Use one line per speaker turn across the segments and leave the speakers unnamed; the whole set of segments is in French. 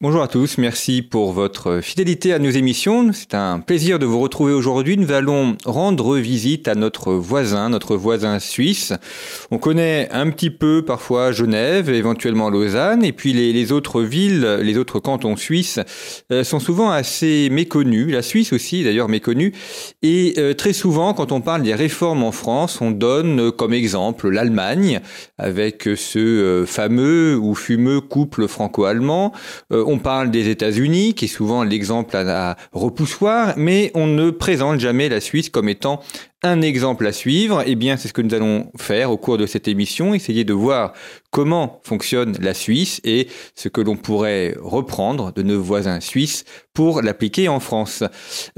Bonjour à tous, merci pour votre fidélité à nos émissions. C'est un plaisir de vous retrouver aujourd'hui. Nous allons rendre visite à notre voisin, notre voisin suisse. On connaît un petit peu parfois Genève, éventuellement Lausanne, et puis les, autres villes, les autres cantons suisses euh, sont souvent assez méconnus. La Suisse aussi d'ailleurs méconnue. Et euh, très souvent, quand on parle des réformes en France, on donne comme exemple l'Allemagne, avec ce euh, fameux ou fumeux couple franco-allemand on parle des États-Unis, qui est souvent l'exemple à, repoussoir, mais on ne présente jamais la Suisse comme étant un exemple à suivre, eh bien, c'est ce que nous allons faire au cours de cette émission, essayer de voir comment fonctionne la Suisse et ce que l'on pourrait reprendre de nos voisins suisses pour l'appliquer en France.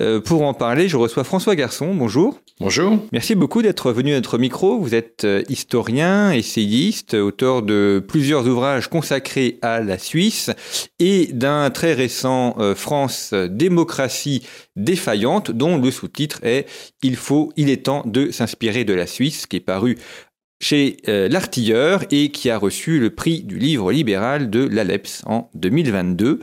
Euh, pour en parler, je reçois François Garçon. Bonjour.
Bonjour.
Merci beaucoup d'être venu à notre micro. Vous êtes euh, historien, essayiste, auteur de plusieurs ouvrages consacrés à la Suisse et d'un très récent euh, France démocratie défaillante dont le sous-titre est Il faut, il est temps de s'inspirer de la Suisse, qui est paru chez euh, l'artilleur et qui a reçu le prix du livre libéral de l'ALEPS en 2022.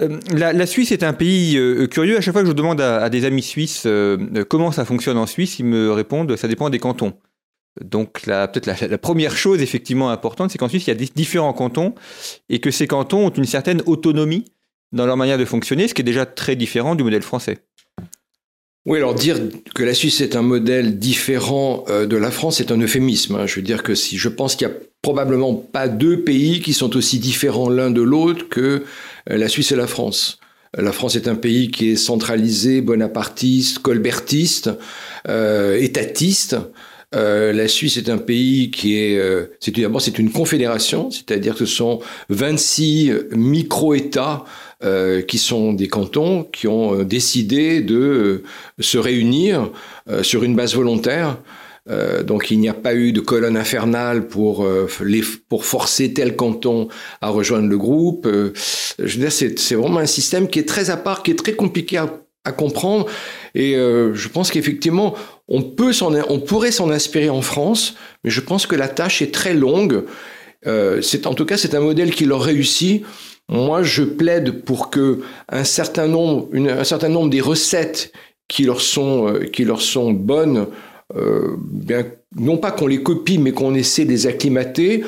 Euh, la, Suisse est un pays euh, curieux. À chaque fois que je demande à, des amis suisses comment ça fonctionne en Suisse, ils me répondent ça dépend des cantons. Donc peut-être la, première chose effectivement importante, c'est qu'en Suisse, il y a différents cantons et que ces cantons ont une certaine autonomie dans leur manière de fonctionner, ce qui est déjà très différent du modèle français.
Oui, alors dire que la Suisse est un modèle différent euh, de la France est un euphémisme. Hein. Je veux dire que si je pense qu'il n'y a probablement pas deux pays qui sont aussi différents l'un de l'autre que euh, la Suisse et la France. Euh, la France est un pays qui est centralisé, bonapartiste, colbertiste, étatiste. la Suisse est un pays qui est, d'abord c'est une confédération, c'est-à-dire que ce sont 26 micro-États euh, qui sont des cantons qui ont euh, décidé de euh, se réunir sur une base volontaire. donc il n'y a pas eu de colonne infernale pour, les, pour forcer tel canton à rejoindre le groupe. je veux dire, c'est vraiment un système qui est très à part, qui est très compliqué à, à comprendre. Et je pense qu'effectivement, on, peut on pourrait s'en inspirer en France, mais je pense que la tâche est très longue. c'est en tout cas, c'est un modèle qui leur réussit. Moi, je plaide pour que un certain nombre, des recettes qui leur sont, euh, bonnes, euh, non pas qu'on les copie, mais qu'on essaie de les acclimater.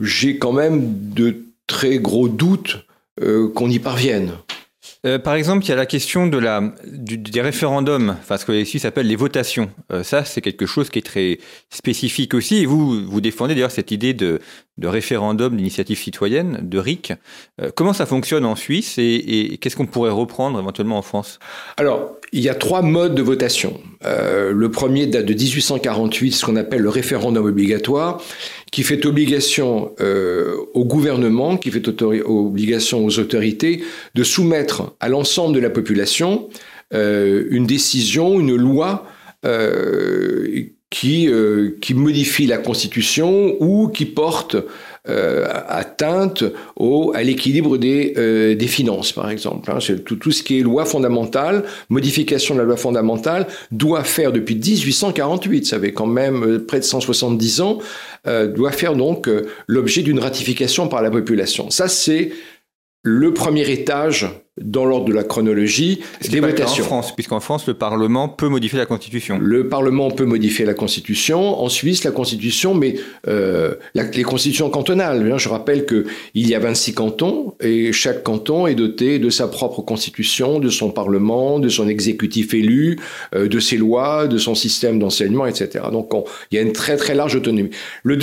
J'ai quand même de très gros doutes euh, qu'on y parvienne.
Euh, par exemple, il y a la question de la, des référendums, enfin ce que Suisses appellent les votations. Euh, ça, c'est quelque chose qui est très spécifique aussi. Et vous, vous défendez d'ailleurs cette idée de, de référendum d'initiative citoyenne, de RIC. Euh, comment ça fonctionne en Suisse et, et qu'est-ce qu'on pourrait reprendre éventuellement en France?
Alors, il y a trois modes de votation. le premier date de 1848, ce qu'on appelle le référendum obligatoire qui fait obligation euh, au gouvernement, qui fait obligation aux autorités de soumettre à l'ensemble de la population euh, une décision, une loi euh, qui, modifie la Constitution ou qui porte euh, atteinte au, à l'équilibre des, euh, des finances, par exemple. Hein. Tout, tout, ce qui est loi fondamentale, modification de la loi fondamentale, doit faire depuis 1848, ça fait quand même euh, près de 170 ans, doit faire donc l'objet d'une ratification par la population. Ça, c'est le premier étage dans l'ordre de la chronologie des votations.
En France, puisqu'en France, le Parlement peut modifier la Constitution.
Le Parlement peut modifier la Constitution. En Suisse, la Constitution, mais euh, les constitutions cantonales. Hein, je rappelle que il y a 26 cantons et chaque canton est doté de sa propre Constitution, de son Parlement, de son exécutif élu, euh, de ses lois, de son système d'enseignement, etc. Donc, il y a une très très large autonomie. Le,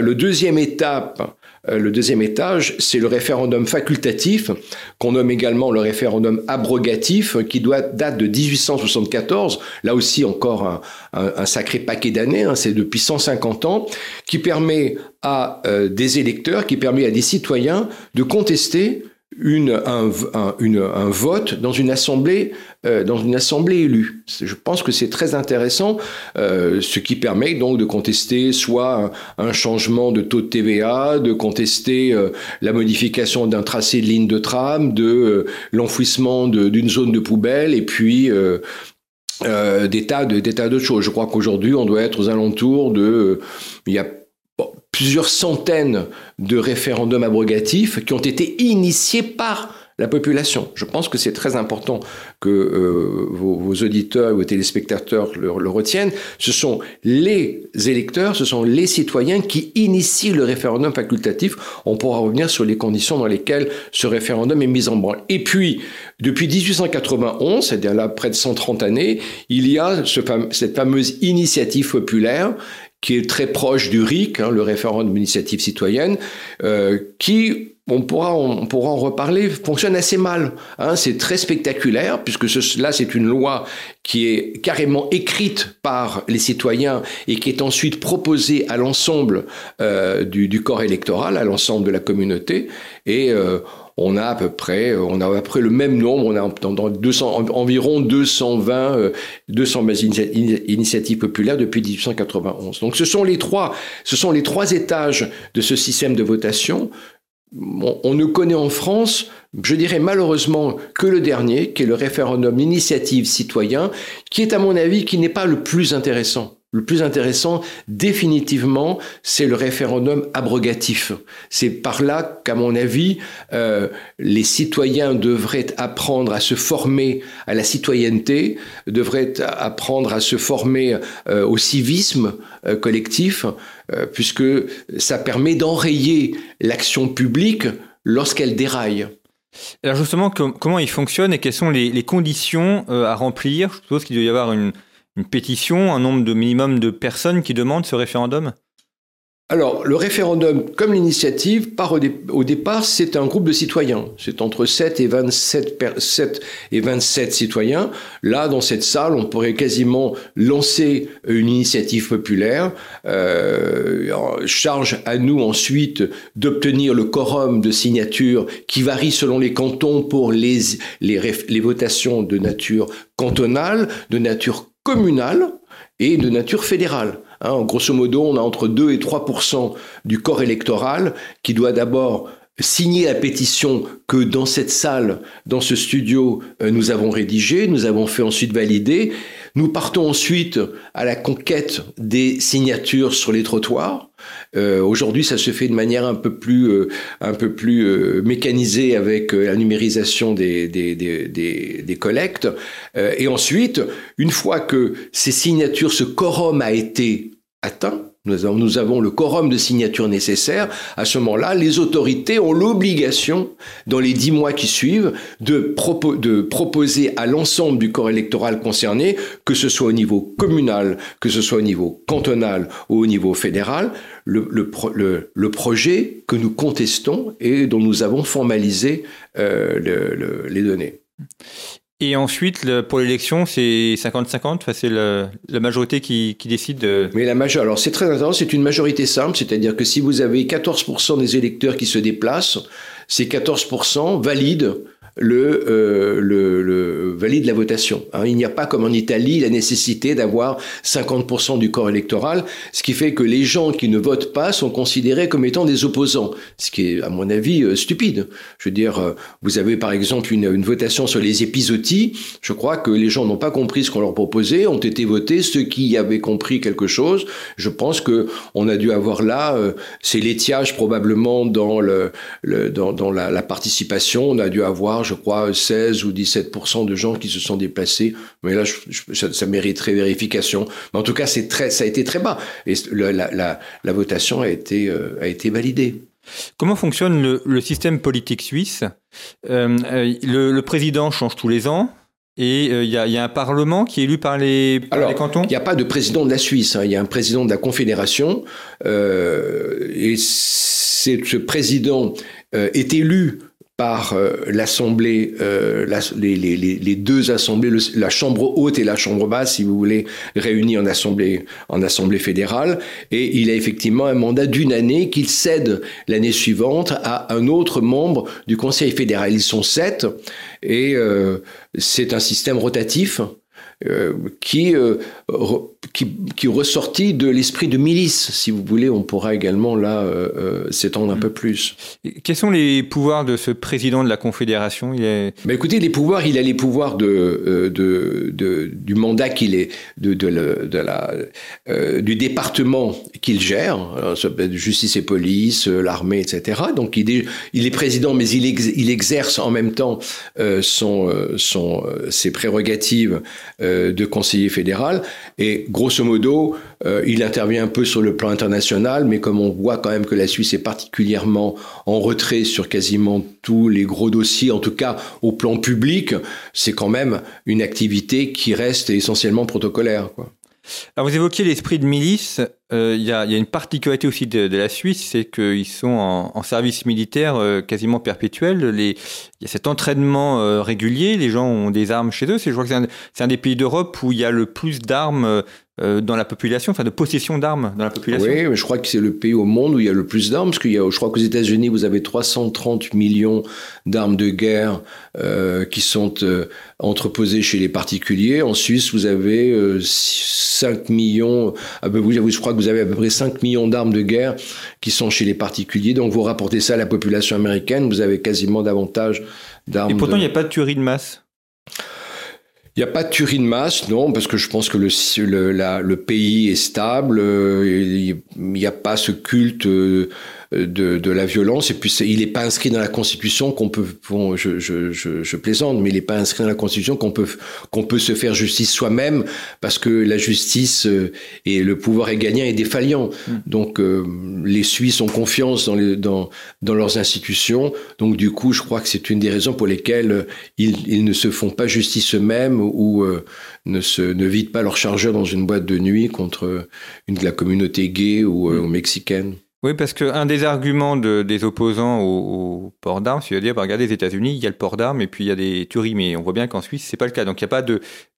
le deuxième étape le deuxième étage, c'est le référendum facultatif, qu'on nomme également le référendum abrogatif, qui doit date de 1874. Là aussi, encore un, sacré paquet d'années. Hein, c'est depuis 150 ans, qui permet à euh, des électeurs, qui permet à des citoyens de contester une, un, une, un, vote dans une assemblée euh, dans une assemblée élue. Je pense que c'est très intéressant, euh, ce qui permet donc de contester soit un, changement de taux de TVA, de contester euh, la modification d'un tracé de ligne de tram, de euh, l'enfouissement d'une zone de poubelle, et puis des tas de des tas d'autres choses. Je crois qu'aujourd'hui on doit être aux alentours de il y a plusieurs centaines de référendums abrogatifs qui ont été initiés par la population. Je pense que c'est très important que euh, vos, vos, auditeurs, vos téléspectateurs le, retiennent. Ce sont les électeurs, ce sont les citoyens qui initient le référendum facultatif. On pourra revenir sur les conditions dans lesquelles ce référendum est mis en branle. Et puis, depuis 1891, c'est-à-dire là près de 130 années, il y a ce cette fameuse initiative populaire qui est très proche du RIC, hein, le référendum d'initiative citoyenne, euh, qui on pourra, on pourra en reparler, fonctionne assez mal. Hein, c'est très spectaculaire, puisque ce, là, c'est une loi qui est carrément écrite par les citoyens et qui est ensuite proposée à l'ensemble euh, du, corps électoral, à l'ensemble de la communauté. Et euh, on a à peu près, on a à peu près le même nombre, on a dans 200, environ 220, 200 initiatives populaires depuis 1891. Donc ce sont les trois, ce sont les trois étages de ce système de votation. On, ne connaît en France, je dirais malheureusement, que le dernier, qui est le référendum initiative citoyen, qui est à mon avis, qui n'est pas le plus intéressant. Le plus intéressant, définitivement, c'est le référendum abrogatif. C'est par là qu'à mon avis, euh, les citoyens devraient apprendre à se former à la citoyenneté, devraient apprendre à se former euh, au civisme euh, collectif, puisque ça permet d'enrayer l'action publique lorsqu'elle déraille.
Alors justement, comment il fonctionne et quelles sont les, les conditions à remplir? Je suppose qu'il doit y avoir une, une pétition, un nombre de minimum de personnes qui demandent ce référendum?
Alors, le référendum, comme l'initiative, au, départ, c'est un groupe de citoyens. C'est entre 7 et 27, 7 et 27 citoyens. Là, dans cette salle, on pourrait quasiment lancer une initiative populaire. Euh, charge à nous ensuite d'obtenir le quorum de signature qui varie selon les cantons pour les, les, les votations de nature cantonale, de nature communale et de nature fédérale. Hein, grosso modo, on a entre 2 et 3% du corps électoral qui doit d'abord signer la pétition que dans cette salle, dans ce studio, euh, nous avons rédigé, nous avons fait ensuite valider. Nous partons ensuite à la conquête des signatures sur les trottoirs. Euh, Aujourd'hui, ça se fait de manière un peu plus, euh, un peu plus euh, mécanisée avec euh, la numérisation des, des, des, des, des collectes. et ensuite, une fois que ces signatures, ce quorum a été atteint, nous avons, le quorum de signature nécessaire. À ce moment-là, les autorités ont l'obligation, dans les dix mois qui suivent, de, proposer à l'ensemble du corps électoral concerné, que ce soit au niveau communal, que ce soit au niveau cantonal ou au niveau fédéral, le, projet que nous contestons et dont nous avons formalisé euh, les données.
Et ensuite, pour l'élection, c'est 50-50, enfin, c'est la majorité qui, qui décide. De...
Mais la majorité, alors c'est très intéressant, c'est une majorité simple, c'est-à-dire que si vous avez 14% des électeurs qui se déplacent, ces 14% valident le, euh, le, le, valide la votation. Hein. Il n'y a pas comme en Italie la nécessité d'avoir 50% du corps électoral, ce qui fait que les gens qui ne votent pas sont considérés comme étant des opposants, ce qui est à mon avis euh, stupide. Je veux dire, euh, vous avez par exemple une, une votation sur les épisodies, je crois que les gens n'ont pas compris ce qu'on leur proposait, ont été votés ceux qui avaient compris quelque chose. Je pense que on a dû avoir là euh, ces laitiages probablement dans, le, le dans, dans la, la participation, on a dû avoir je crois, 16 ou 17% de gens qui se sont déplacés. Mais là, ça, ça, mériterait vérification. Mais en tout cas, c'est très, ça a été très bas. Et la, la, la votation a été, euh, a été validée.
Comment fonctionne le, le système politique suisse? Euh, euh, le, le, président change tous les ans. Et il y, a un parlement qui est élu par les, cantons?
Il n'y a pas de président de la Suisse, hein. il y a un président de la Confédération. et ce président est élu par euh, l'Assemblée, euh, les, deux assemblées, la Chambre haute et la Chambre basse, si vous voulez, réunies en Assemblée, en assemblée fédérale. Et il a effectivement un mandat d'une année qu'il cède l'année suivante à un autre membre du Conseil fédéral. Ils sont sept et euh, c'est un système rotatif. Qui qui, qui ressortit de l'esprit de milice, si vous voulez. On pourra également là euh, euh, s'étendre un peu plus.
Quels sont les pouvoirs de ce président de la Confédération?
Il est... Ben écoutez, les pouvoirs, il a les pouvoirs de, euh, de, de du mandat qu'il est, de, de, de la, du département qu'il gère, justice et police, l'armée, etc. Donc il est, il est président, mais il, il exerce en même temps son, son, ses prérogatives de conseiller fédéral. Et grosso modo, euh, il intervient un peu sur le plan international, mais comme on voit quand même que la Suisse est particulièrement en retrait sur quasiment tous les gros dossiers, en tout cas au plan public, c'est quand même une activité qui reste essentiellement protocolaire.
Alors vous évoquiez l'esprit de milice. Euh, il y, a, une particularité aussi de, la Suisse, c'est qu'ils sont en, service militaire euh, quasiment perpétuel. Il y a cet entraînement régulier. Les gens ont des armes chez eux. Je crois que c'est un, des pays d'Europe où il y a le plus d'armes euh, dans la population, enfin de possession d'armes dans la population
Oui, mais je crois que c'est le pays au monde où il y a le plus d'armes, parce qu'il je crois qu'aux États-Unis, vous avez 330 millions d'armes de guerre euh, qui sont euh, entreposées chez les particuliers. En Suisse, vous avez 5 millions, ah ben, vous, je crois que vous avez à peu près 5 millions d'armes de guerre qui sont chez les particuliers. Donc vous rapportez ça à la population américaine, vous avez quasiment davantage d'armes. Et
pourtant, il n'y a pas de tuerie de masse?
Il n'y a pas de tuerie de masse, non, parce que je pense que le, le, la, le pays est stable, euh, il n'y a pas ce culte euh, de, de, la violence. Et puis, il n'est pas inscrit dans la Constitution qu'on peut, bon, je, je, je, je, plaisante, mais il n'est pas inscrit dans la Constitution qu'on peut, qu'on peut se faire justice soi-même, parce que la justice euh, et le pouvoir régalien est défaillant. Mm. Donc, euh, les Suisses ont confiance dans, les, dans, dans leurs institutions. Donc, du coup, je crois que c'est une des raisons pour lesquelles euh, ils, ils ne se font pas justice eux-mêmes ou ne, se, ne vident pas leur chargeur dans une boîte de nuit contre une de la communauté gay ou, mm. ou mexicaine.
Oui, parce qu'un des arguments des opposants au, port d'armes, c'est de dire, bah, regardez, les États-Unis, il y a le port d'armes et puis il y a des tueries, mais on voit bien qu'en Suisse, c'est pas le cas. Donc il n'y a pas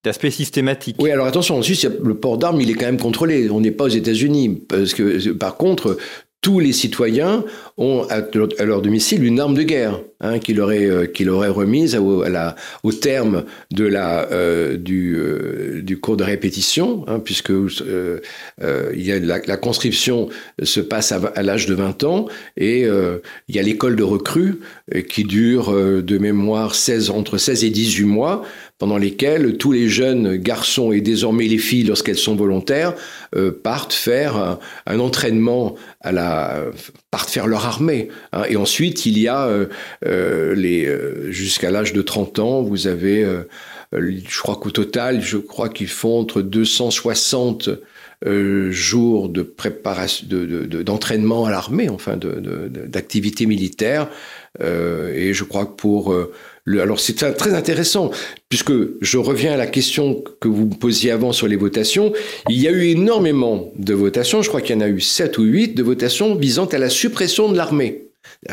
d'aspect systématique.
Oui, alors attention, en Suisse, le port d'armes, il est quand même contrôlé. On n'est pas aux États-Unis. Parce que, par contre, tous les citoyens ont à leur domicile une arme de guerre hein, qu'il aurait, euh, remise au, terme de la, euh, du, euh, du cours de répétition, hein, puisque il y a la, conscription se passe à, à l'âge de 20 ans et il y a l'école de recrues qui dure de mémoire 16, entre 16 et 18 mois pendant lesquels tous les jeunes garçons et désormais les filles, lorsqu'elles sont volontaires, euh, partent faire un, un, entraînement à la, partent faire leur armée. Hein. Et ensuite, il y a euh, euh les euh, jusqu'à l'âge de 30 ans, vous avez, euh, je crois qu'au total, je crois qu'ils font entre 260 euh, jours de préparation, d'entraînement de, de, à l'armée, enfin, d'activité militaire. Euh, et je crois que pour alors c'est très intéressant, puisque je reviens à la question que vous me posiez avant sur les votations. Il y a eu énormément de votations, je crois qu'il y en a eu sept ou huit de votations visant à la suppression de l'armée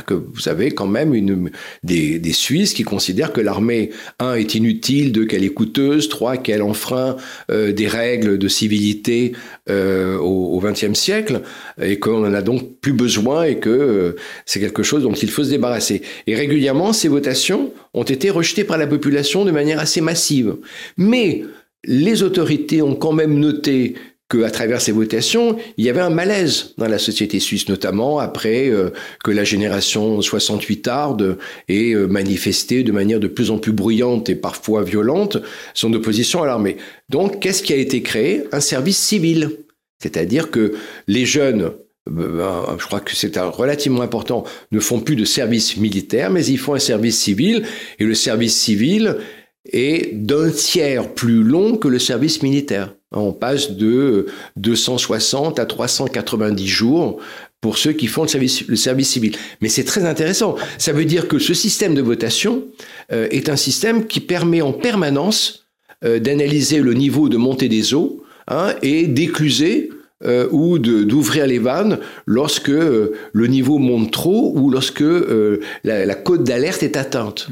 que vous avez quand même des, Suisses qui considèrent que l'armée, un, est inutile, deux, qu'elle est coûteuse, trois, qu'elle enfreint euh, des règles de civilité euh, au XXe siècle, et qu'on en a donc plus besoin et que euh, c'est quelque chose dont il faut se débarrasser. Et régulièrement, ces votations ont été rejetées par la population de manière assez massive. Mais les autorités ont quand même noté qu'à travers ces votations, il y avait un malaise dans la société suisse, notamment après euh, que la génération 68 tarde ait euh, manifesté de manière de plus en plus bruyante et parfois violente son opposition à l'armée. Donc, qu'est-ce qui a été créé? Un service civil. C'est-à-dire que les jeunes euh, je crois que c'est relativement important, ne font plus de service militaire, mais ils font un service civil, et le service civil est d'un tiers plus long que le service militaire. On passe de 260 à 390 jours pour ceux qui font le service, civil. Mais c'est très intéressant. Ça veut dire que ce système de votation euh, est un système qui permet en permanence euh, d'analyser le niveau de montée des eaux hein, et d'écluser euh, ou d'ouvrir les vannes lorsque euh, le niveau monte trop ou lorsque euh, la, la, cote d'alerte est atteinte.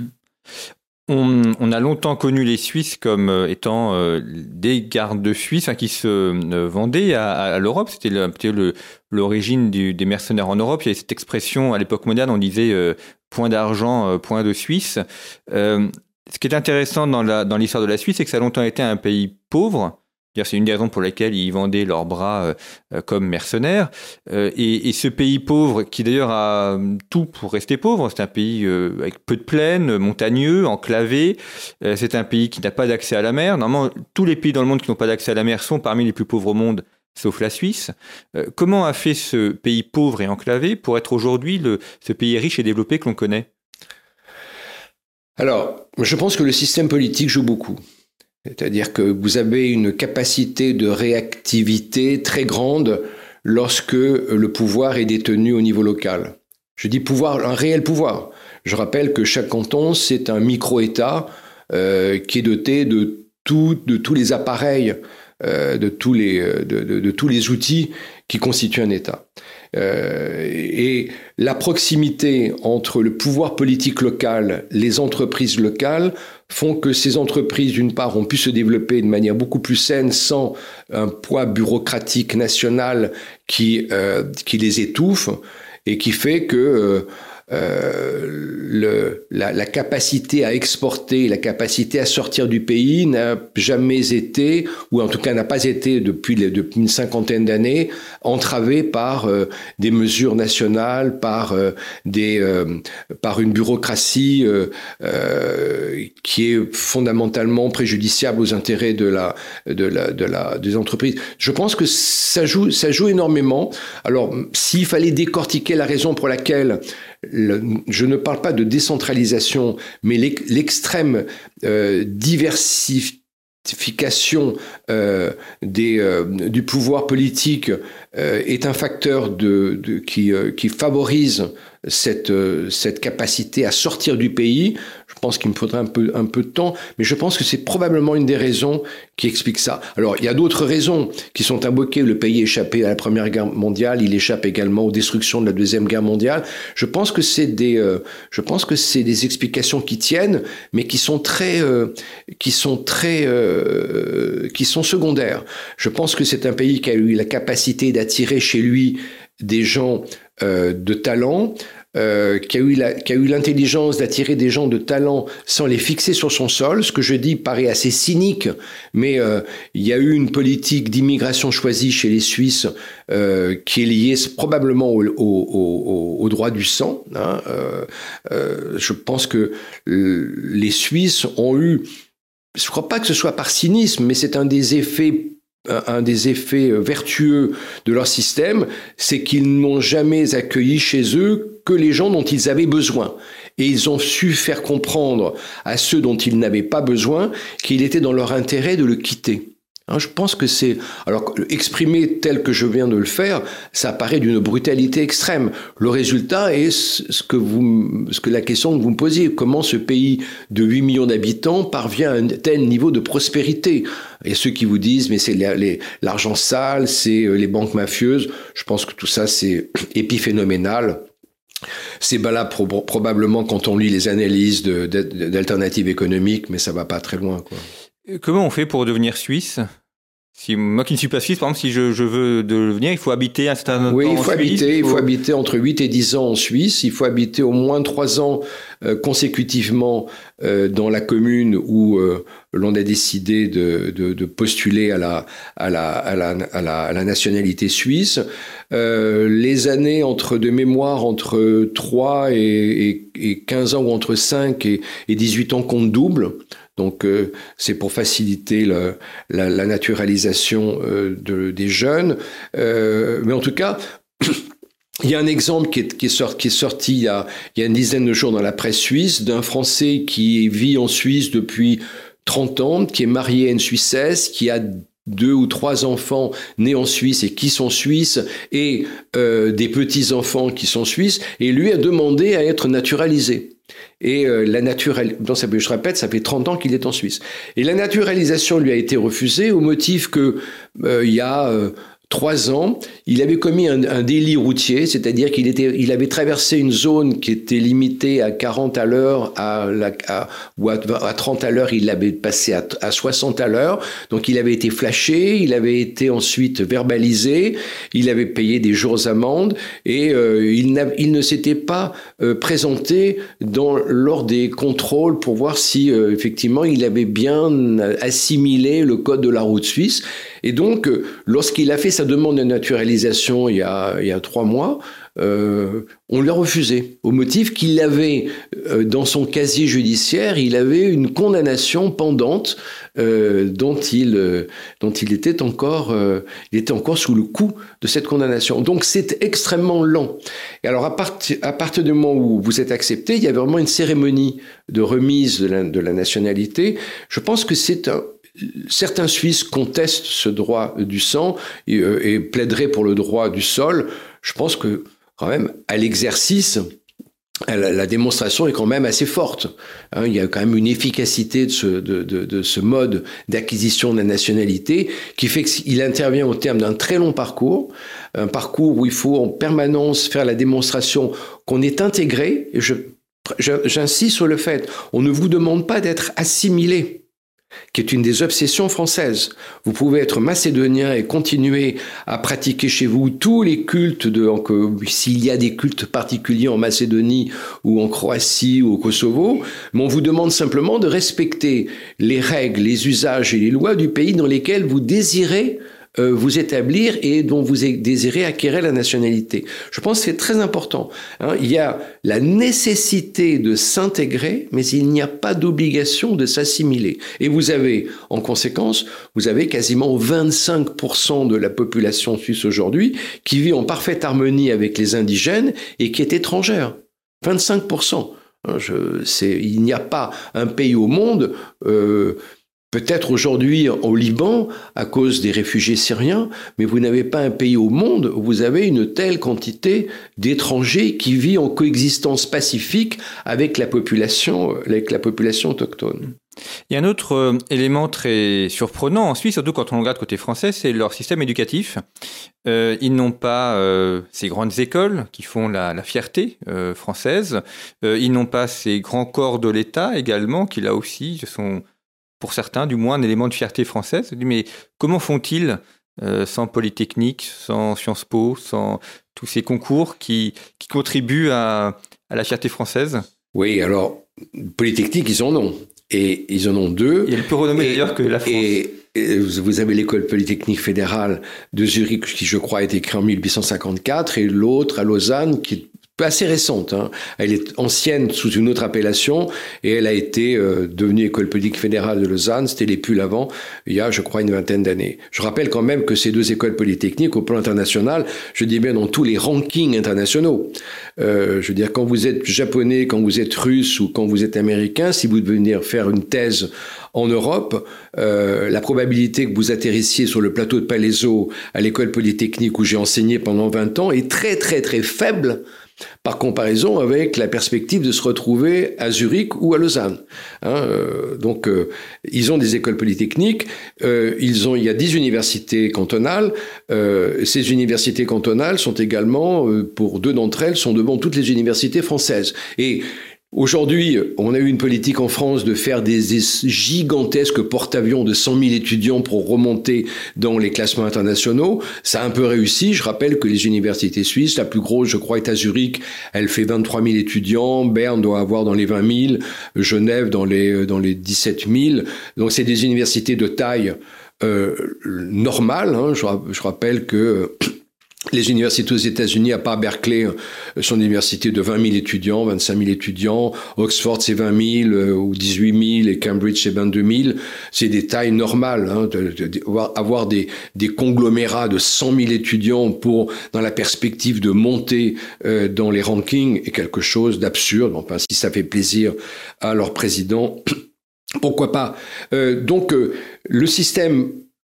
On, a longtemps connu les Suisses comme étant des gardes suisses hein, qui se vendaient à, l'Europe. C'était l'origine des mercenaires en Europe. Il y avait cette expression à l'époque moderne, on disait point d'argent, point de Suisse. ce qui est intéressant dans l'histoire dans de la Suisse, c'est que ça a longtemps été un pays pauvre c'est une des raisons pour lesquelles ils vendaient leurs bras euh, euh, comme mercenaires. Euh, et, ce pays pauvre, qui d'ailleurs a tout pour rester pauvre, c'est un pays avec peu de plaines, montagneux, enclavé. c'est un pays qui n'a pas d'accès à la mer. Normalement, tous les pays dans le monde qui n'ont pas d'accès à la mer sont parmi les plus pauvres au monde, sauf la Suisse. comment a fait ce pays pauvre et enclavé pour être aujourd'hui ce pays riche et développé que l'on connaît?
Alors, je pense que le système politique joue beaucoup. C'est-à-dire que vous avez une capacité de réactivité très grande lorsque le pouvoir est détenu au niveau local. Je dis pouvoir, un réel pouvoir. Je rappelle que chaque canton, c'est un micro-État euh, qui est doté de, tous les appareils, euh, de, tous les, de, tous les outils qui constituent un État. Euh, et la proximité entre le pouvoir politique local, les entreprises locales, font que ces entreprises, d'une part, ont pu se développer de manière beaucoup plus saine sans un poids bureaucratique national qui, euh, les étouffe et qui fait que euh, euh, le, la, la, capacité à exporter, la capacité à sortir du pays n'a jamais été, ou en tout cas n'a pas été depuis, les, depuis une cinquantaine d'années, entravée par euh, des mesures nationales, par, euh, des, euh, par une bureaucratie qui est fondamentalement préjudiciable aux intérêts de la, de la, de la, des entreprises. Je pense que ça joue, ça joue énormément. Alors, s'il fallait décortiquer la raison pour laquelle je ne parle pas de décentralisation, mais l'extrême euh, diversification euh, euh, du pouvoir politique est un facteur qui, favorise cette capacité à sortir du pays. Je pense qu'il me faudrait un peu, un peu de temps, mais je pense que c'est probablement une des raisons qui explique ça. Alors, il y a d'autres raisons qui sont invoquées. Le pays échappé à la Première Guerre mondiale, il échappe également aux destructions de la Deuxième Guerre mondiale. Je pense que c'est des, euh, je pense que c'est des explications qui tiennent, mais qui sont très, euh, qui sont très, euh, qui sont secondaires. Je pense que c'est un pays qui a eu la capacité d'attirer chez lui des gens de talent, euh, qui a eu l'intelligence d'attirer des gens de talent sans les fixer sur son sol. Ce que je dis paraît assez cynique, mais euh, il y a eu une politique d'immigration choisie chez les Suisses euh, qui est liée probablement au, au, au, au droit du sang. Hein. Euh, euh, je pense que les Suisses ont eu, je ne crois pas que ce soit par cynisme, mais c'est un des effets un des effets vertueux de leur système, c'est qu'ils n'ont jamais accueilli chez eux que les gens dont ils avaient besoin. Et ils ont su faire comprendre à ceux dont ils n'avaient pas besoin qu'il était dans leur intérêt de le quitter. Hein, je pense que c'est alors exprimer tel que je viens de le faire, ça paraît d'une brutalité extrême. Le résultat est ce que vous, ce que la question que vous me posiez, comment ce pays de 8 millions d'habitants parvient à un tel niveau de prospérité? Et ceux qui vous disent mais c'est l'argent sale, c'est euh, les banques mafieuses, je pense que tout ça c'est épiphénoménal. C'est là probablement quand on lit les analyses d'alternatives économiques, mais ça va pas très loin. Quoi.
Comment on fait pour devenir suisse? Si moi qui ne suis pas suisse, par exemple, si je, je veux devenir, il faut habiter un certain
temps oui, il faut habiter, il faut... habiter entre 8 et 10 ans en Suisse. Il faut habiter au moins 3 ans euh, consécutivement euh, dans la commune où euh, l'on a décidé de, de, de, postuler à la, à la, à la, à la, à la nationalité suisse. Euh, les années entre de mémoire entre 3 et, et, et 15 ans ou entre 5 et, et 18 ans comptent double. Donc euh, c'est pour faciliter le, la, la, naturalisation euh, de, des jeunes. Euh, mais en tout cas, il y a un exemple qui est, qui est, sorti, qui est sorti il, y a, il y a une dizaine de jours dans la presse suisse d'un Français qui vit en Suisse depuis 30 ans, qui est marié à une Suissesse, qui a deux ou trois enfants nés en Suisse et qui sont suisses et euh, des petits enfants qui sont suisses et lui a demandé à être naturalisé. Et euh, la naturalisation, je répète, ça fait 30 ans qu'il est en Suisse. Et la naturalisation lui a été refusée au motif que euh, il y a trois ans, il avait commis un, délit routier, c'est-à-dire qu'il était, il avait traversé une zone qui était limitée à 40 à l'heure, à, à, ou à, 30 à l'heure, il l'avait passé à, à 60 à l'heure. Donc il avait été flashé, il avait été ensuite verbalisé, il avait payé des jours d'amende et euh, il, il, ne s'était pas euh, présenté lors des contrôles pour voir si euh, effectivement il avait bien assimilé le code de la route suisse. Et donc, lorsqu'il a fait sa demande de naturalisation il y a, il y a trois mois, euh, on lui a refusé, au motif qu'il avait, euh, dans son casier judiciaire, il avait une condamnation pendante euh, dont, il, dont il, était encore, il était encore sous le coup de cette condamnation. Donc c'est extrêmement lent. Et alors à, à partir du moment où vous êtes accepté, il y a vraiment une cérémonie de remise de la, de la nationalité. Je pense que c'est un, certains Suisses contestent ce droit du sang euh, et, plaideraient pour le droit du sol. Je pense que quand même, à l'exercice, la, démonstration est quand même assez forte. Hein. il y a quand même une efficacité de ce, de, ce mode d'acquisition de la nationalité qui fait qu'il intervient au terme d'un très long parcours, un parcours où il faut en permanence faire la démonstration qu'on est intégré. Et j'insiste sur le fait, on ne vous demande pas d'être assimilé qui est une des obsessions françaises. Vous pouvez être macédonien et continuer à pratiquer chez vous tous les cultes de, s'il y a des cultes particuliers en Macédonie ou en Croatie ou au Kosovo, mais on vous demande simplement de respecter les règles, les usages et les lois du pays dans lesquels vous désirez euh, vous établir et dont vous désirez acquérir la nationalité. Je pense que c'est très important. Hein. Il y a la nécessité de s'intégrer, mais il n'y a pas d'obligation de s'assimiler. Et vous avez, en conséquence, vous avez quasiment 25% de la population suisse aujourd'hui qui vit en parfaite harmonie avec les indigènes et qui est étrangère. 25%. Hein, je, il n'y a pas un pays au monde euh, Peut-être aujourd'hui au Liban, à cause des réfugiés syriens, mais vous n'avez pas un pays au monde où vous avez une telle quantité d'étrangers qui vit en coexistence pacifique avec la population, avec la population autochtone.
Il y a un autre euh, élément très surprenant en Suisse, surtout quand on regarde côté français, c'est leur système éducatif. Euh, ils n'ont pas euh, ces grandes écoles qui font la, fierté française. ils n'ont pas ces grands corps de l'État également, qui là aussi sont pour certains, du moins, un élément de fierté française. Mais comment font-ils euh, sans Polytechnique, sans Sciences Po, sans tous ces concours qui, qui contribuent à, la fierté française?
Oui, alors, Polytechnique, ils en ont. Et ils en ont deux.
Il est plus renommé d'ailleurs que la France.
Et, vous avez l'école polytechnique fédérale de Zurich, qui je crois a été créée en 1854, et l'autre à Lausanne, qui assez récente. Hein. Elle est ancienne sous une autre appellation et elle a été euh, devenue école politique fédérale de Lausanne. C'était les pulls avant, il y a, je crois, une vingtaine d'années. Je rappelle quand même que ces deux écoles polytechniques, au plan international, je dis bien dans tous les rankings internationaux. Euh, je veux dire, quand vous êtes japonais, quand vous êtes russe ou quand vous êtes américain, si vous devez venir faire une thèse en Europe, euh, la probabilité que vous atterrissiez sur le plateau de Palaiso à l'école polytechnique où j'ai enseigné pendant 20 ans est très très très faible par comparaison avec la perspective de se retrouver à Zurich ou à Lausanne. Hein, euh, donc, euh, ils ont des écoles polytechniques, euh, ils ont, il y a 10 universités cantonales. ces universités cantonales sont également, pour deux d'entre elles, sont devant toutes les universités françaises. Aujourd'hui, on a eu une politique en France de faire des, gigantesques porte-avions de 100 000 étudiants pour remonter dans les classements internationaux. Ça a un peu réussi. Je rappelle que les universités suisses, la plus grosse, je crois, est à Zurich. Elle fait 23 000 étudiants. Berne doit avoir dans les 20 000. Genève dans les, dans les 17 000. Donc, c'est des universités de taille euh, normale. Hein. Je, je, rappelle que les universités aux États-Unis, à part Berkeley, euh, sont des universités de 20 000 étudiants, 25 000 étudiants. Oxford, c'est 20 000 euh, ou 18 000 et Cambridge, c'est 22 000. C'est des tailles normales. Hein, avoir des, des, conglomérats de 100 000 étudiants pour, dans la perspective de monter euh, dans les rankings est quelque chose d'absurde. Enfin, si ça fait plaisir à leur président, pourquoi pas? donc, le système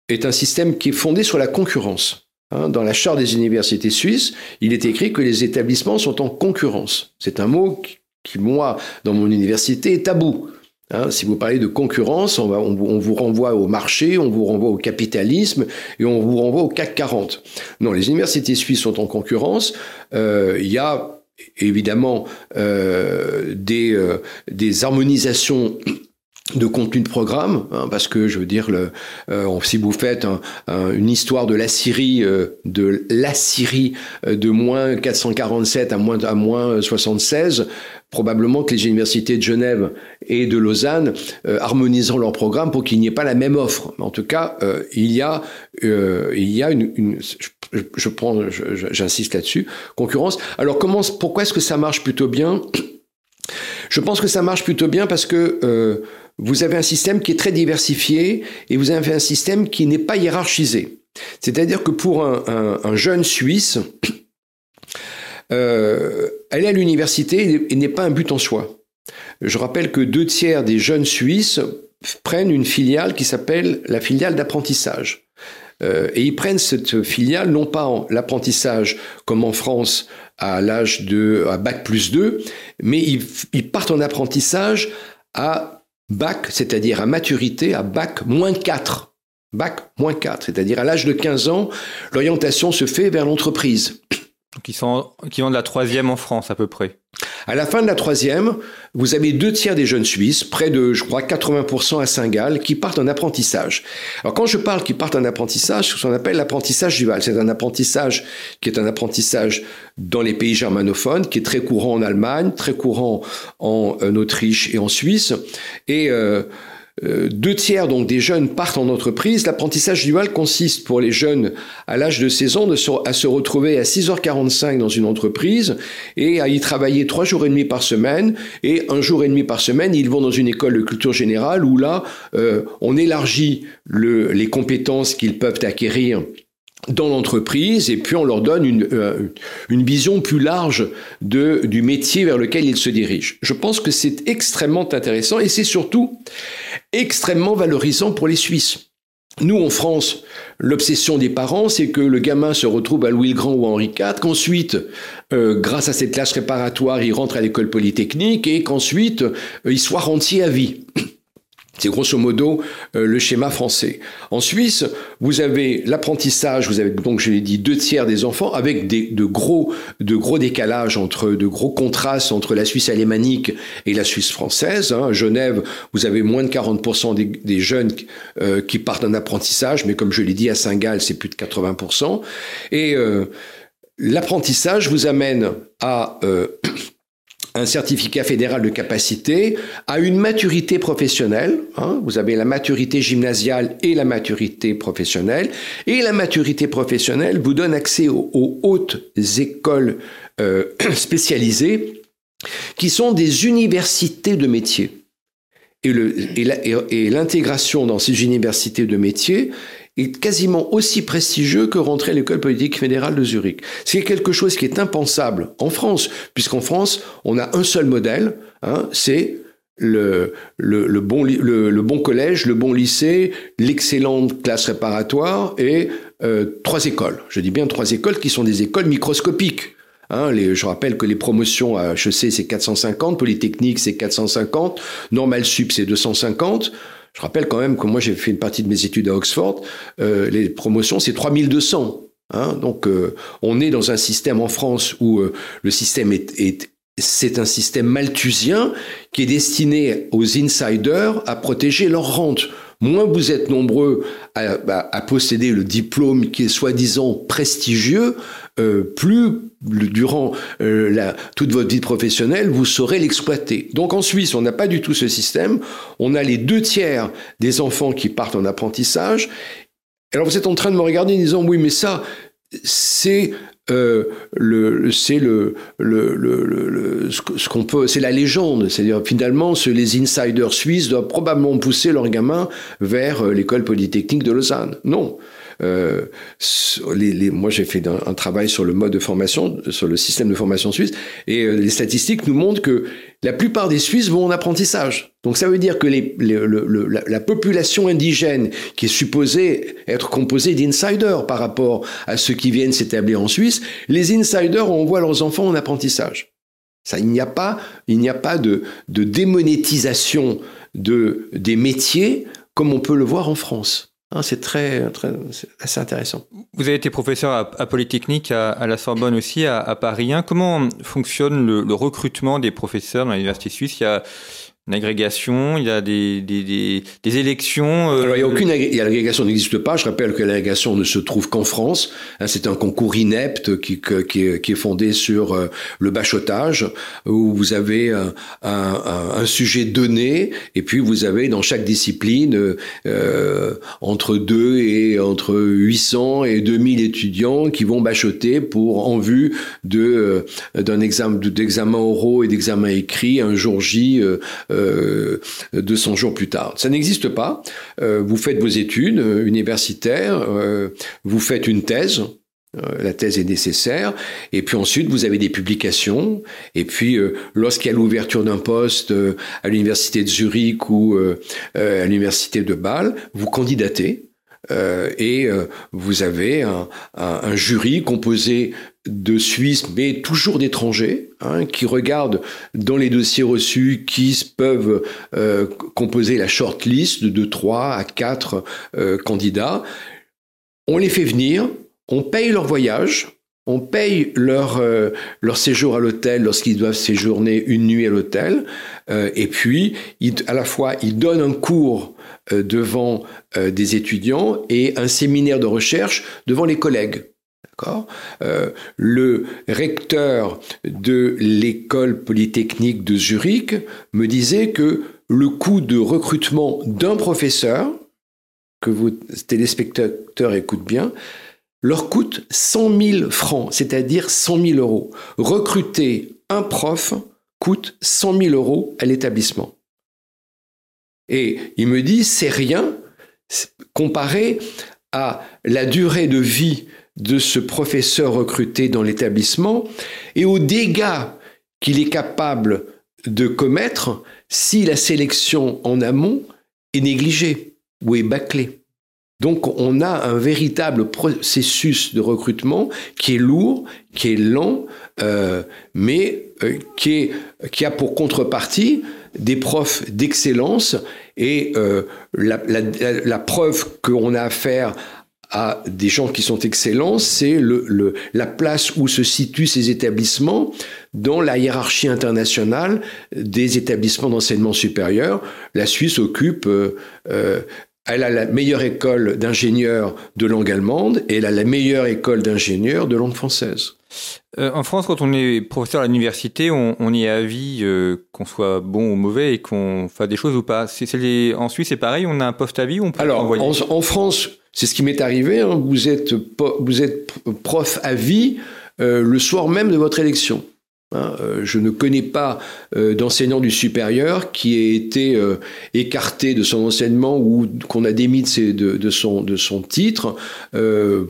est un système qui est fondé sur la concurrence. Hein, dans la charte des universités suisses, il est écrit que les établissements sont en concurrence. C'est un mot qui, moi, dans mon université, est tabou. Hein, si vous parlez de concurrence, on, vous renvoie au marché, on vous renvoie au capitalisme et on vous renvoie au CAC 40. Non, les universités suisses sont en concurrence. Euh, il y a évidemment euh, euh, des harmonisations de contenu de programme, hein, parce que je veux dire, le, euh, si vous faites une histoire de la Syrie, euh, de la Syrie euh, de moins 447 à moins, à moins 76, probablement que les universités de Genève et de Lausanne harmoniseront leur programme pour qu'il n'y ait pas la même offre. En tout cas, il y a, il y a une, une je, je prends, j'insiste là-dessus, concurrence. Alors comment, pourquoi est-ce que ça marche plutôt bien? Je pense que ça marche plutôt bien parce que vous avez un système qui est très diversifié et vous avez un système qui n'est pas hiérarchisé. C'est-à-dire que pour un, jeune Suisse, euh, aller à l'université n'est pas un but en soi. Je rappelle que deux tiers des jeunes Suisses prennent une filiale qui s'appelle la filiale d'apprentissage. Euh, et ils prennent cette filiale non pas en l'apprentissage comme en France à l'âge de à bac plus 2, mais ils, ils partent en apprentissage à bac, c'est-à-dire à maturité, à bac moins 4. Bac moins 4, c'est-à-dire à, l'âge de 15 ans, l'orientation se fait vers l'entreprise.
Qui, sont, qui la troisième en France à peu près.
À la fin de la troisième, vous avez deux tiers des jeunes Suisses, près de, je crois, 80% à Saint-Gall, qui partent en apprentissage. Alors quand je parle qu'ils partent en apprentissage, c'est ce qu'on appelle l'apprentissage dual. C'est un apprentissage qui est un apprentissage dans les pays germanophones, qui est très courant en Allemagne, très courant en, en Autriche et en Suisse. Et euh, euh, deux tiers donc des jeunes partent en entreprise. L'apprentissage dual consiste pour les jeunes à l'âge de 16 ans à se retrouver à 6h45 dans une entreprise et à y travailler trois jours et demi par semaine. Et un jour et demi par semaine, ils vont dans une école de culture générale où là, euh, on élargit le, les compétences qu'ils peuvent acquérir dans l'entreprise et puis on leur donne une, euh, une vision plus large de, du métier vers lequel ils se dirigent. Je pense que c'est extrêmement intéressant et c'est surtout extrêmement valorisant pour les Suisses. Nous, en France, l'obsession des parents, c'est que le gamin se retrouve à Louis le Grand ou à Henri IV, qu'ensuite, euh, grâce à cette classe réparatoire, il rentre à l'école polytechnique et qu'ensuite, euh, il soit rentier à vie. C'est grosso modo euh, le schéma français. En Suisse, vous avez l'apprentissage, vous avez donc, je l'ai dit, deux tiers des enfants avec des, de, gros, de gros décalages entre, de gros contrastes entre la Suisse alémanique et la Suisse française. Hein. Genève, vous avez moins de 40% des, jeunes euh, qui partent en apprentissage, mais comme je l'ai dit, à Saint-Gall, c'est plus de 80%. Et euh, l'apprentissage vous amène à un certificat fédéral de capacité à une maturité professionnelle. Hein. vous avez la maturité gymnasiale et la maturité professionnelle. Et la maturité professionnelle vous donne accès aux, hautes écoles euh, spécialisées qui sont des universités de métiers. Et l'intégration dans ces universités de métiers est quasiment aussi prestigieux que rentrer à l'école politique fédérale de Zurich. C'est quelque chose qui est impensable en France, puisqu'en France, on a un seul modèle, hein, c'est le, bon, le, bon collège, le bon lycée, l'excellente classe réparatoire et euh, trois écoles. Je dis bien trois écoles qui sont des écoles microscopiques. Hein, je rappelle que les promotions à HEC c'est 450, Polytechnique c'est 450, Normal Sup c'est 250. Je rappelle quand même que moi j'ai fait une partie de mes études à Oxford, euh, les promotions c'est 3200. Hein, donc euh, on est dans un système en France où euh, le système est, est c'est un système malthusien qui est destiné aux insiders à protéger leur rente. Moins vous êtes nombreux à, à posséder le diplôme qui est soi-disant prestigieux, euh, plus durant euh, toute votre vie professionnelle, vous saurez l'exploiter. Donc en Suisse, on n'a pas du tout ce système. On a les deux tiers des enfants qui partent en apprentissage. Alors vous êtes en train de me regarder en disant oui, mais ça, c'est euh, c'est le, ce qu'on peut, c'est la légende. C'est-à-dire finalement, ce, les insiders suisses doivent probablement pousser leurs gamins vers l'école polytechnique de Lausanne. Non, les, moi j'ai fait un, travail sur le mode de formation, sur le système de formation suisse, et les statistiques nous montrent que la plupart des Suisses vont en apprentissage. Donc ça veut dire que la, population indigène, qui est supposée être composée d'insiders par rapport à ceux qui viennent s'établir en Suisse, les insiders envoient leurs enfants en apprentissage. Ça, il n'y a pas, il n'y a pas de, démonétisation de, des métiers comme on peut le voir en France. Hein, c'est très, très assez intéressant.
Vous avez été professeur à, Polytechnique, à, la Sorbonne aussi, à, Paris. Comment fonctionne le, recrutement des professeurs dans l'université suisse? Une agrégation, il y a des, des, des, élections.
Euh, Alors, il y a aucune l'agrégation n'existe pas. Je rappelle que l'agrégation ne se trouve qu'en France. Hein, c'est un concours inepte qui, qui, est, qui est fondé sur euh, le bachotage, où vous avez un, un, un, sujet donné, et puis vous avez dans chaque discipline euh, entre 2 et entre 800 et 2000 étudiants qui vont bachoter pour en vue de d'un examen d'examen oraux et d'examen écrit un jour J. 200 euh, jours plus tard. Ça n'existe pas. Euh, vous faites vos études euh, universitaires, vous faites une thèse, la thèse est nécessaire. Et puis ensuite, vous avez des publications. Et puis, lorsqu'il y a l'ouverture d'un poste à l'université de Zurich ou à l'université de Bâle, vous candidatez. et vous avez un, un, jury composé de Suisses, mais toujours d'étrangers, hein, qui regardent dans les dossiers reçus qui peuvent euh, composer la short list de 3 à 4 euh, candidats. On les fait venir, on paye leur voyage, on paye leur, euh, leur séjour à l'hôtel lorsqu'ils doivent séjourner une nuit à l'hôtel, et puis à la fois ils donnent un cours devant des étudiants et un séminaire de recherche devant les collègues. Euh, le recteur de l'école polytechnique de Zurich me disait que le coût de recrutement d'un professeur, que vos téléspectateurs écoutent bien, leur coûte 100 000 francs, c'est-à-dire 100 000 euros. Recruter un prof coûte 100 000 euros à l'établissement. Et il me dit, c'est rien comparé à la durée de vie de ce professeur recruté dans l'établissement et aux dégâts qu'il est capable de commettre si la sélection en amont est négligée ou est bâclée. Donc on a un véritable processus de recrutement qui est lourd, qui est lent, euh, mais euh, qui, a pour contrepartie des profs d'excellence et euh, la, la, preuve qu'on a affaire à des gens qui sont excellents, c'est le, la place où se situent ces établissements dans la hiérarchie internationale des établissements d'enseignement supérieur. La Suisse occupe euh, euh, elle a la meilleure école d'ingénieurs de langue allemande et elle a la meilleure école d'ingénieurs de langue française.
Euh, en France, quand on est professeur à l'université, on, on, y a avis qu'on soit bon ou mauvais et qu'on fasse des choses ou pas. En Suisse, c'est pareil, on a un poste à vie ou on peut
Alors, en, en, France, c'est ce qui m'est arrivé. Hein. Vous, êtes, vous êtes prof à vie euh, le soir même de votre élection. Hein. Euh, je ne connais pas euh, d'enseignant du supérieur qui ait été écarté de son enseignement ou qu'on a démis de, son, de son titre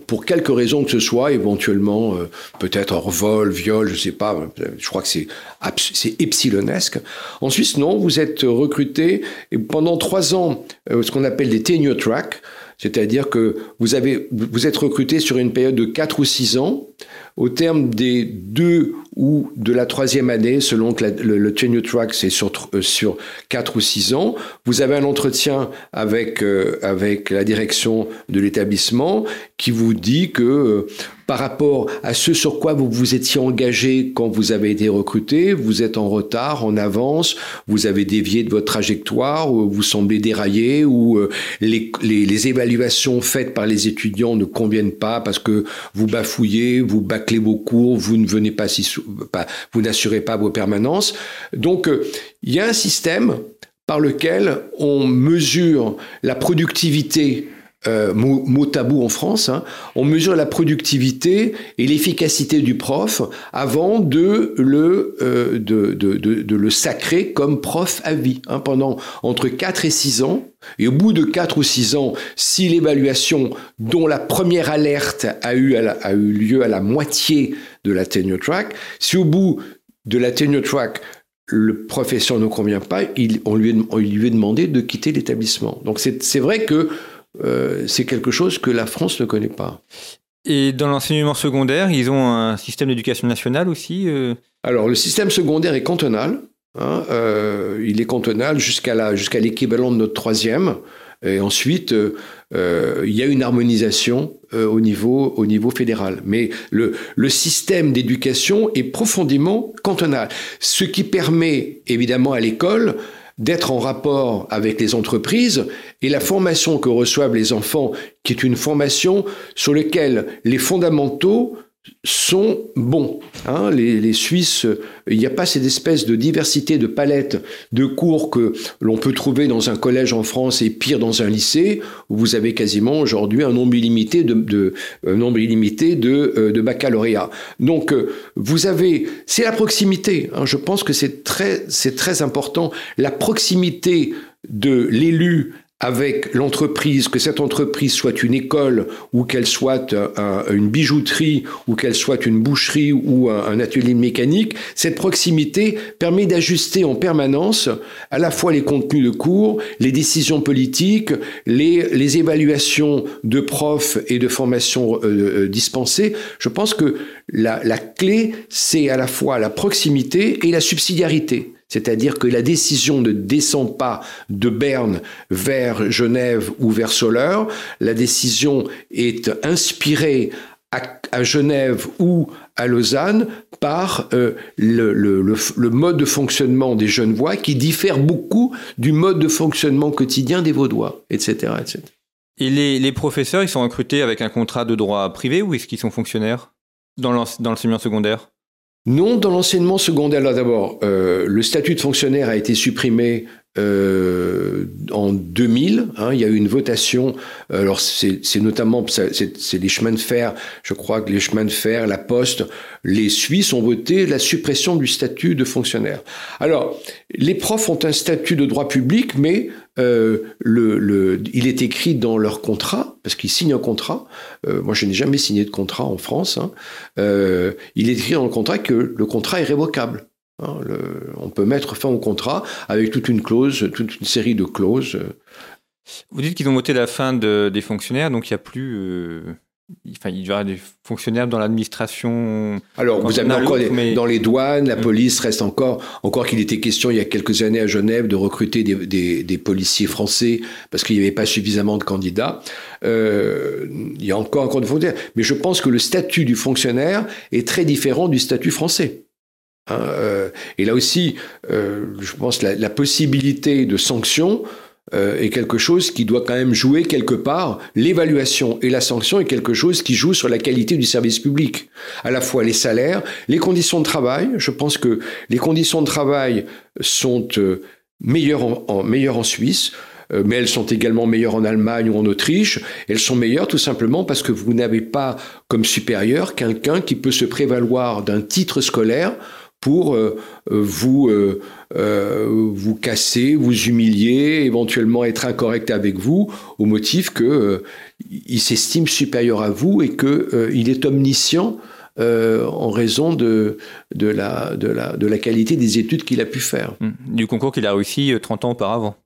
pour quelque raison que ce soit, éventuellement peut-être vol, viol, je ne sais pas. Je crois que c'est c'est epsilonesque. En Suisse, non, vous êtes recruté pendant trois ans, ce qu'on appelle des tenure track. C'est-à-dire que vous, avez, vous êtes recruté sur une période de 4 ou 6 ans. Au terme des deux ou de la troisième année, selon que le, tenure track c'est sur, euh, sur 4 ou 6 ans, vous avez un entretien avec, euh, avec la direction de l'établissement qui vous dit que euh, par rapport à ce sur quoi vous vous étiez engagé quand vous avez été recruté, vous êtes en retard, en avance, vous avez dévié de votre trajectoire, vous semblez dérailler, ou euh, les, évaluations faites par les étudiants ne conviennent pas parce que vous bafouillez, vous bâclez vos cours, vous ne venez pas, vous n'assurez pas vos permanences. Donc euh, il y a un système par lequel on mesure la productivité euh, mot, tabou en France, hein, on mesure la productivité et l'efficacité du prof avant de le, euh, de, de, de, le sacrer comme prof à vie, hein, pendant entre 4 et 6 ans. Et au bout de 4 ou 6 ans, si l'évaluation dont la première alerte a eu, a eu lieu à la moitié de la tenure track, si au bout de la tenure track, le professeur ne convient pas, il, on, lui on lui est demandé de quitter l'établissement. Donc c'est vrai que euh, c'est quelque chose que la France ne connaît pas.
Et dans l'enseignement secondaire, ils ont un système d'éducation nationale aussi euh
Alors, le système secondaire est cantonal. Hein, euh, il est cantonal jusqu'à jusqu'à l'équivalent de notre troisième. Et ensuite, il y a une harmonisation au, niveau, au niveau fédéral. Mais le, le système d'éducation est profondément cantonal. Ce qui permet évidemment à l'école d'être en rapport avec les entreprises et la formation que reçoivent les enfants, qui est une formation sur laquelle les fondamentaux sont bons. Hein. les, Suisses, il n'y a pas cette espèce de diversité de palettes de cours que l'on peut trouver dans un collège en France et pire dans un lycée, où vous avez quasiment aujourd'hui un nombre illimité de, nombre illimité de, euh, de baccalauréat. Donc, euh, vous avez, c'est la proximité. Hein. je pense que c'est très, c'est très important. La proximité de l'élu avec l'entreprise, que cette entreprise soit une école ou qu'elle soit une bijouterie ou qu'elle soit une boucherie ou un, atelier de mécanique, cette proximité permet d'ajuster en permanence à la fois les contenus de cours, les décisions politiques, les, évaluations de profs et de formations euh, euh, dispensées. Je pense que la clé, c'est à la fois la proximité et la subsidiarité. C'est-à-dire que la décision ne descend pas de Berne vers Genève ou vers Soleure, la décision est inspirée à, Genève ou à Lausanne par euh, le, mode de fonctionnement des Genevois qui diffère beaucoup du mode de fonctionnement quotidien des Vaudois, etc. etc.
Et les, professeurs, ils sont recrutés avec un contrat de droit privé ou est-ce qu'ils sont fonctionnaires dans l'enseignement secondaire?
Non, dans l'enseignement secondaire, là d'abord, euh, le statut de fonctionnaire a été supprimé euh, en 2000. Hein, il y a eu une votation. Alors c'est notamment c'est les chemins de fer. Je crois que les chemins de fer, la Poste, les Suisses ont voté la suppression du statut de fonctionnaire. Alors les profs ont un statut de droit public, mais euh, le, le, il est écrit dans leur contrat, parce qu'ils signent un contrat. Euh, moi, je n'ai jamais signé de contrat en France. Hein. Euh, il est écrit dans le contrat que le contrat est révocable. Hein. le, on peut mettre fin au contrat avec toute une clause, toute une série de clauses.
Vous dites qu'ils ont voté la fin de, des fonctionnaires, donc il n'y a plus euh, Enfin, il y aura des fonctionnaires dans l'administration.
Alors, vous avez encore dans les douanes, la mm. police reste encore, encore qu'il était question il y a quelques années à Genève de recruter des, des, policiers français parce qu'il n'y avait pas suffisamment de candidats. Euh, il y a encore encore de fonctionnaires, mais je pense que le statut du fonctionnaire est très différent du statut français. Hein, euh, et là aussi, euh, je pense la, la possibilité de sanctions euh, est quelque chose qui doit quand même jouer quelque part. L'évaluation et la sanction est quelque chose qui joue sur la qualité du service public. À la fois les salaires, les conditions de travail. Je pense que les conditions de travail sont meilleures en, Suisse mais elles sont également meilleures en Allemagne ou en Autriche. Elles sont meilleures tout simplement parce que vous n'avez pas comme supérieur quelqu'un qui peut se prévaloir d'un titre scolaire pour euh, euh, vous, euh, vous casser, vous humilier, éventuellement être incorrect avec vous, au motif que il s'estime supérieur à vous et que il est omniscient en raison de, de, la, de, la, de la qualité des études qu'il a pu faire.
Mmh. Du concours qu'il a réussi 30 ans auparavant.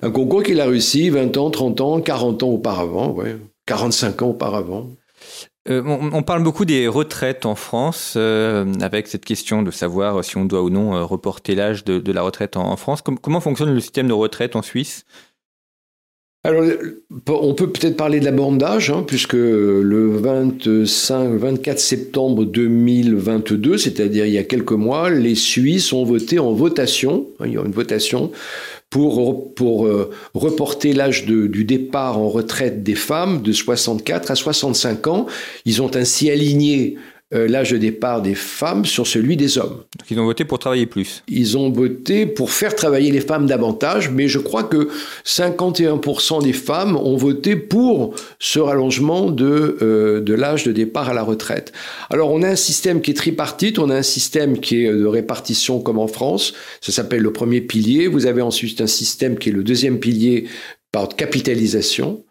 Un concours qu'il a réussi 20 ans, 30 ans, 40 ans auparavant, ouais, 45 ans auparavant.
Euh, on, parle beaucoup des retraites en France, euh, avec cette question de savoir si on doit ou non euh, reporter l'âge de, la retraite en, France. comment fonctionne le système de retraite en Suisse?
Alors, on peut peut-être parler de la borne d'âge, hein, puisque le 25, 24 septembre 2022, c'est-à-dire il y a quelques mois, les Suisses ont voté en votation, hein, il y a une votation pour, pour euh, reporter l'âge du départ en retraite des femmes de 64 à 65 ans. Ils ont ainsi aligné l'âge de départ des femmes sur celui des hommes.
Donc ils ont voté pour travailler plus.
Ils ont voté pour faire travailler les femmes davantage, mais je crois que 51% des femmes ont voté pour ce rallongement de, euh, de l'âge de départ à la retraite. Alors on a un système qui est tripartite, on a un système qui est de répartition comme en France, ça s'appelle le premier pilier, vous avez ensuite un système qui est le deuxième pilier par capitalisation.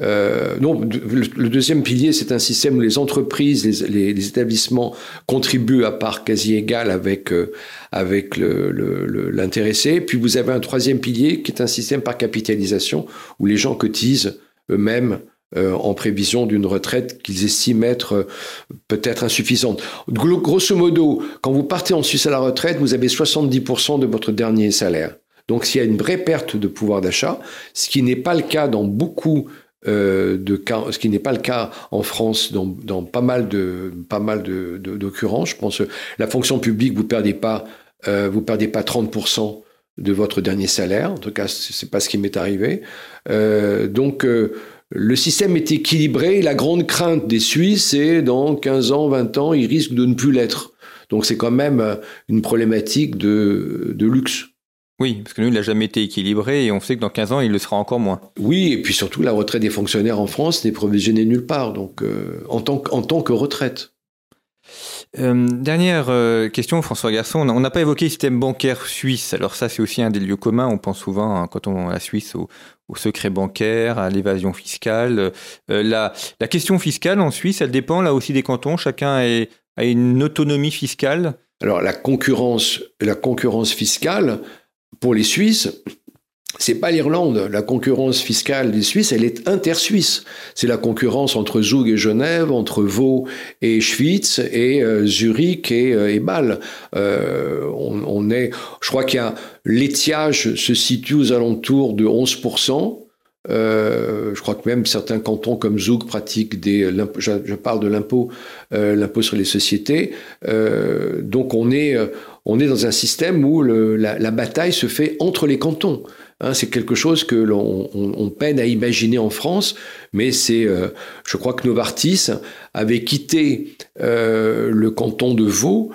Euh, non, le, deuxième pilier, c'est un système où les entreprises, les, établissements contribuent à part quasi égale avec, euh, avec l'intéressé. Puis vous avez un troisième pilier qui est un système par capitalisation où les gens cotisent eux-mêmes euh, en prévision d'une retraite qu'ils estiment être peut-être insuffisante. Grosso modo, quand vous partez en Suisse à la retraite, vous avez 70% de votre dernier salaire. Donc s'il y a une vraie perte de pouvoir d'achat, ce qui n'est pas le cas dans beaucoup euh, de ce qui n'est pas le cas en France dans, dans pas mal de pas mal de, d'occurrences. Je pense la fonction publique, vous perdez pas euh, vous perdez pas 30% de votre dernier salaire. En tout cas, c'est pas ce qui m'est arrivé. Euh, donc euh, le système est équilibré. La grande crainte des Suisses, c'est dans 15 ans, 20 ans, ils risquent de ne plus l'être. Donc c'est quand même euh, une problématique de, de luxe.
Oui, parce que nous, il n'a jamais été équilibré et on sait que dans 15 ans, il le sera encore moins.
Oui, et puis surtout, la retraite des fonctionnaires en France n'est provisionnée nulle part, donc euh, en, tant, en tant que retraite.
Euh, dernière euh, question, François Garçon. On n'a pas évoqué le système bancaire suisse. Alors ça, c'est aussi un des lieux communs. On pense souvent, hein, quand on à la Suisse, au, secret bancaire, à l'évasion fiscale. la, la, question fiscale en Suisse, elle dépend là aussi des cantons. Chacun a une autonomie fiscale.
Alors la concurrence, la concurrence fiscale, pour les Suisses, c'est pas l'Irlande. La concurrence fiscale des Suisses, elle est inter-suisse. C'est la concurrence entre Zug et Genève, entre Vaud et Schwyz, et euh, Zurich et, euh, Bâle. Euh, on, est, je crois qu'il y a l'étiage se situe aux alentours de 11%. je crois que même certains cantons comme Zug pratiquent des. Je, parle de l'impôt, l'impôt sur les sociétés. donc on est on est dans un système où la, bataille se fait entre les cantons. Hein, c'est quelque chose que l'on peine à imaginer en France, mais c'est, euh, je crois que Novartis avait quitté euh, le canton de Vaud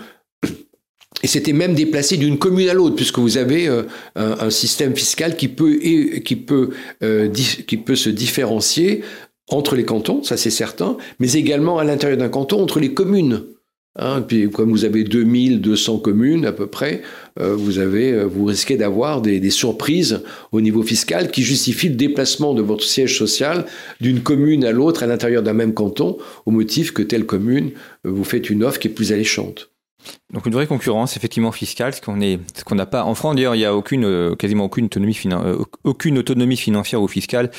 et s'était même déplacé d'une commune à l'autre, puisque vous avez euh, un, système fiscal qui peut, qui, peut, qui peut se différencier entre les cantons, ça c'est certain, mais également à l'intérieur d'un canton entre les communes. Hein, puis comme vous avez 2200 communes à peu près, euh, vous, avez, euh, vous risquez d'avoir des, surprises au niveau fiscal qui justifient le déplacement de votre siège social d'une commune à l'autre à l'intérieur d'un même canton au motif que telle commune euh, vous fait une offre qui est plus alléchante.
Donc une vraie concurrence effectivement fiscale, ce qu'on est, ce qu'on n'a pas en France. D'ailleurs, il y a aucune, euh, quasiment aucune autonomie, euh, aucune autonomie financière ou fiscale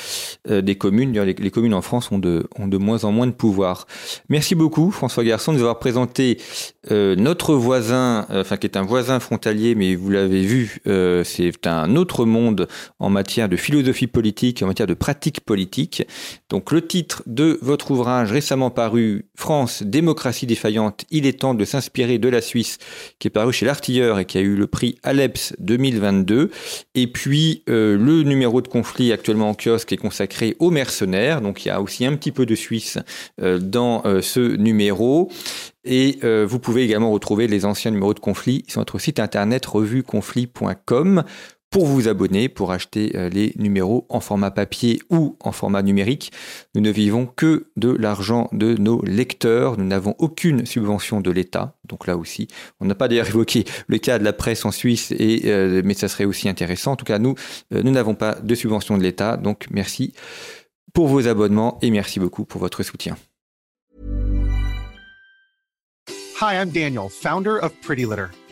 euh, des communes. Les, les, communes en France ont de, moins en moins de pouvoir. Merci beaucoup François Garçon de nous avoir présenté notre voisin, enfin qui est un voisin frontalier, mais vous l'avez vu, c'est un autre monde en matière de philosophie politique, en matière de pratique politique. Donc le titre de votre ouvrage récemment paru, France, démocratie défaillante, il est temps de s'inspirer de la Qui est paru chez l'Artilleur et qui a eu le prix Aleps 2022. Et puis euh, le numéro de conflit actuellement en kiosque est consacré aux mercenaires. Donc il y a aussi un petit peu de Suisse euh, dans euh, ce numéro. Et vous pouvez également retrouver les anciens numéros de conflit sur notre site internet revueconflit.com pour vous abonner, pour acheter euh, les numéros en format papier ou en format numérique. Nous ne vivons que de l'argent de nos lecteurs. Nous n'avons aucune subvention de l'État. Donc là aussi, on n'a pas d'ailleurs évoqué le cas de la presse en Suisse, euh, mais ça serait aussi intéressant. En tout cas, nous, euh, nous n'avons pas de subvention de l'État. Donc merci pour vos abonnements et merci beaucoup pour votre soutien.
Hi, I'm Daniel, founder of Pretty Litter.